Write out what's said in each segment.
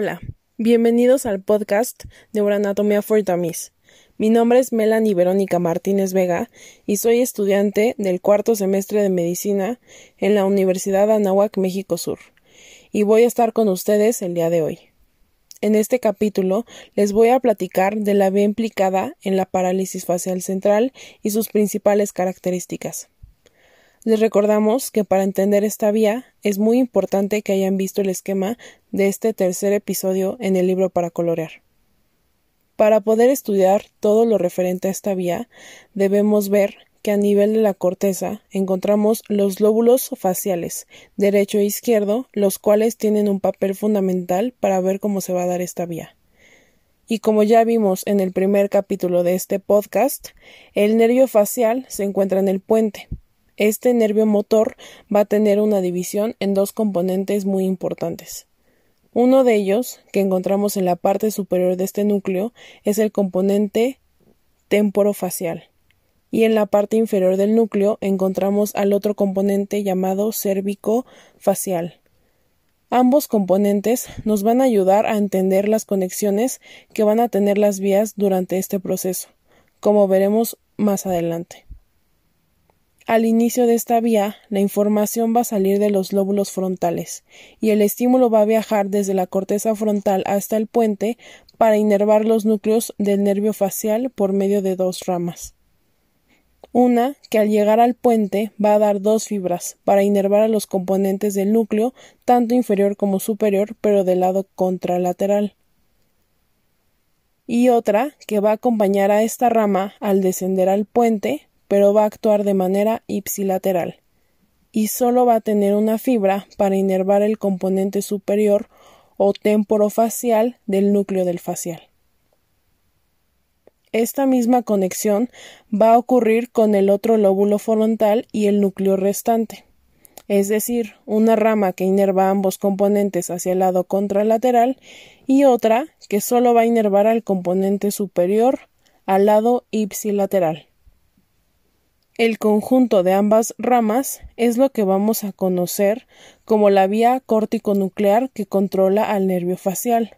Hola, bienvenidos al podcast Neuroanatomía for Dummies. Mi nombre es Melanie Verónica Martínez Vega y soy estudiante del cuarto semestre de medicina en la Universidad Anáhuac, México Sur, y voy a estar con ustedes el día de hoy. En este capítulo les voy a platicar de la vía implicada en la parálisis facial central y sus principales características. Les recordamos que para entender esta vía es muy importante que hayan visto el esquema de este tercer episodio en el libro para colorear. Para poder estudiar todo lo referente a esta vía, debemos ver que a nivel de la corteza encontramos los lóbulos faciales, derecho e izquierdo, los cuales tienen un papel fundamental para ver cómo se va a dar esta vía. Y como ya vimos en el primer capítulo de este podcast, el nervio facial se encuentra en el puente, este nervio motor va a tener una división en dos componentes muy importantes. Uno de ellos, que encontramos en la parte superior de este núcleo, es el componente temporofacial. Y en la parte inferior del núcleo encontramos al otro componente llamado cérvico-facial. Ambos componentes nos van a ayudar a entender las conexiones que van a tener las vías durante este proceso, como veremos más adelante. Al inicio de esta vía, la información va a salir de los lóbulos frontales y el estímulo va a viajar desde la corteza frontal hasta el puente para inervar los núcleos del nervio facial por medio de dos ramas. Una que al llegar al puente va a dar dos fibras para inervar a los componentes del núcleo, tanto inferior como superior, pero del lado contralateral. Y otra que va a acompañar a esta rama al descender al puente pero va a actuar de manera ipsilateral y solo va a tener una fibra para inervar el componente superior o temporofacial del núcleo del facial. Esta misma conexión va a ocurrir con el otro lóbulo frontal y el núcleo restante, es decir, una rama que inerva ambos componentes hacia el lado contralateral y otra que solo va a inervar al componente superior al lado ipsilateral. El conjunto de ambas ramas es lo que vamos a conocer como la vía córtico-nuclear que controla al nervio facial.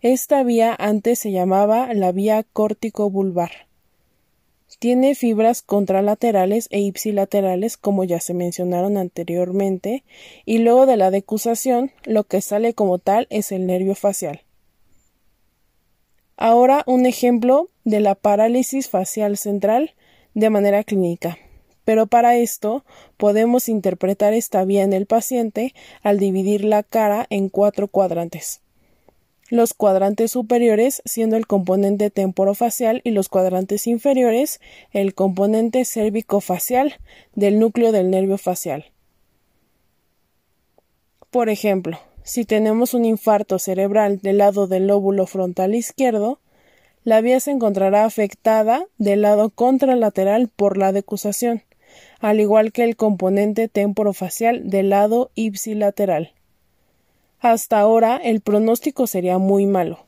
Esta vía antes se llamaba la vía córtico-vulvar. Tiene fibras contralaterales e ipsilaterales, como ya se mencionaron anteriormente, y luego de la decusación, lo que sale como tal es el nervio facial. Ahora un ejemplo de la parálisis facial central de manera clínica. Pero para esto podemos interpretar esta vía en el paciente al dividir la cara en cuatro cuadrantes. Los cuadrantes superiores siendo el componente temporofacial y los cuadrantes inferiores el componente cérvico-facial del núcleo del nervio facial. Por ejemplo, si tenemos un infarto cerebral del lado del lóbulo frontal izquierdo, la vía se encontrará afectada del lado contralateral por la decusación, al igual que el componente temporofacial del lado ipsilateral. Hasta ahora el pronóstico sería muy malo,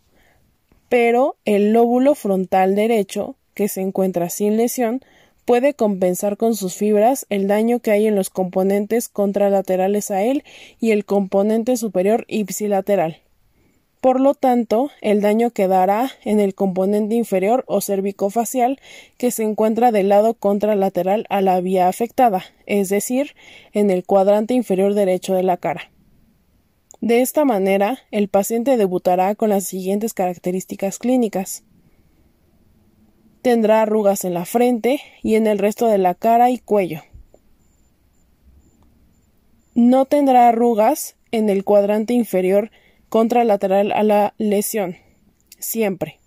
pero el lóbulo frontal derecho, que se encuentra sin lesión, puede compensar con sus fibras el daño que hay en los componentes contralaterales a él y el componente superior ipsilateral. Por lo tanto, el daño quedará en el componente inferior o cervicofacial que se encuentra del lado contralateral a la vía afectada, es decir, en el cuadrante inferior derecho de la cara. De esta manera, el paciente debutará con las siguientes características clínicas. Tendrá arrugas en la frente y en el resto de la cara y cuello. No tendrá arrugas en el cuadrante inferior contralateral a la lesión. Siempre.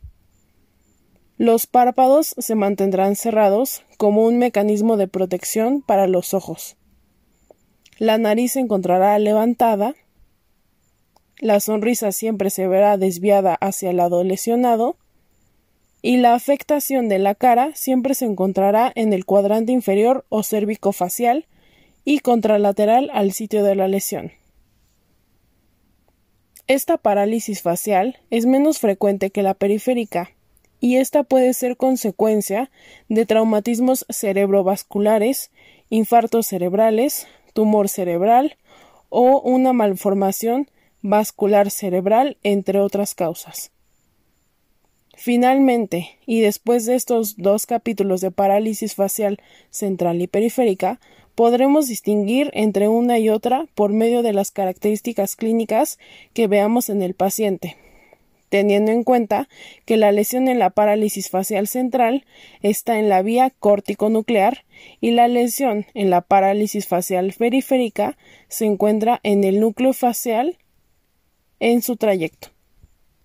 Los párpados se mantendrán cerrados como un mecanismo de protección para los ojos. La nariz se encontrará levantada. La sonrisa siempre se verá desviada hacia el lado lesionado. Y la afectación de la cara siempre se encontrará en el cuadrante inferior o cérvico-facial y contralateral al sitio de la lesión. Esta parálisis facial es menos frecuente que la periférica, y esta puede ser consecuencia de traumatismos cerebrovasculares, infartos cerebrales, tumor cerebral o una malformación vascular cerebral, entre otras causas. Finalmente, y después de estos dos capítulos de parálisis facial central y periférica, podremos distinguir entre una y otra por medio de las características clínicas que veamos en el paciente, teniendo en cuenta que la lesión en la parálisis facial central está en la vía córtico-nuclear y la lesión en la parálisis facial periférica se encuentra en el núcleo facial en su trayecto.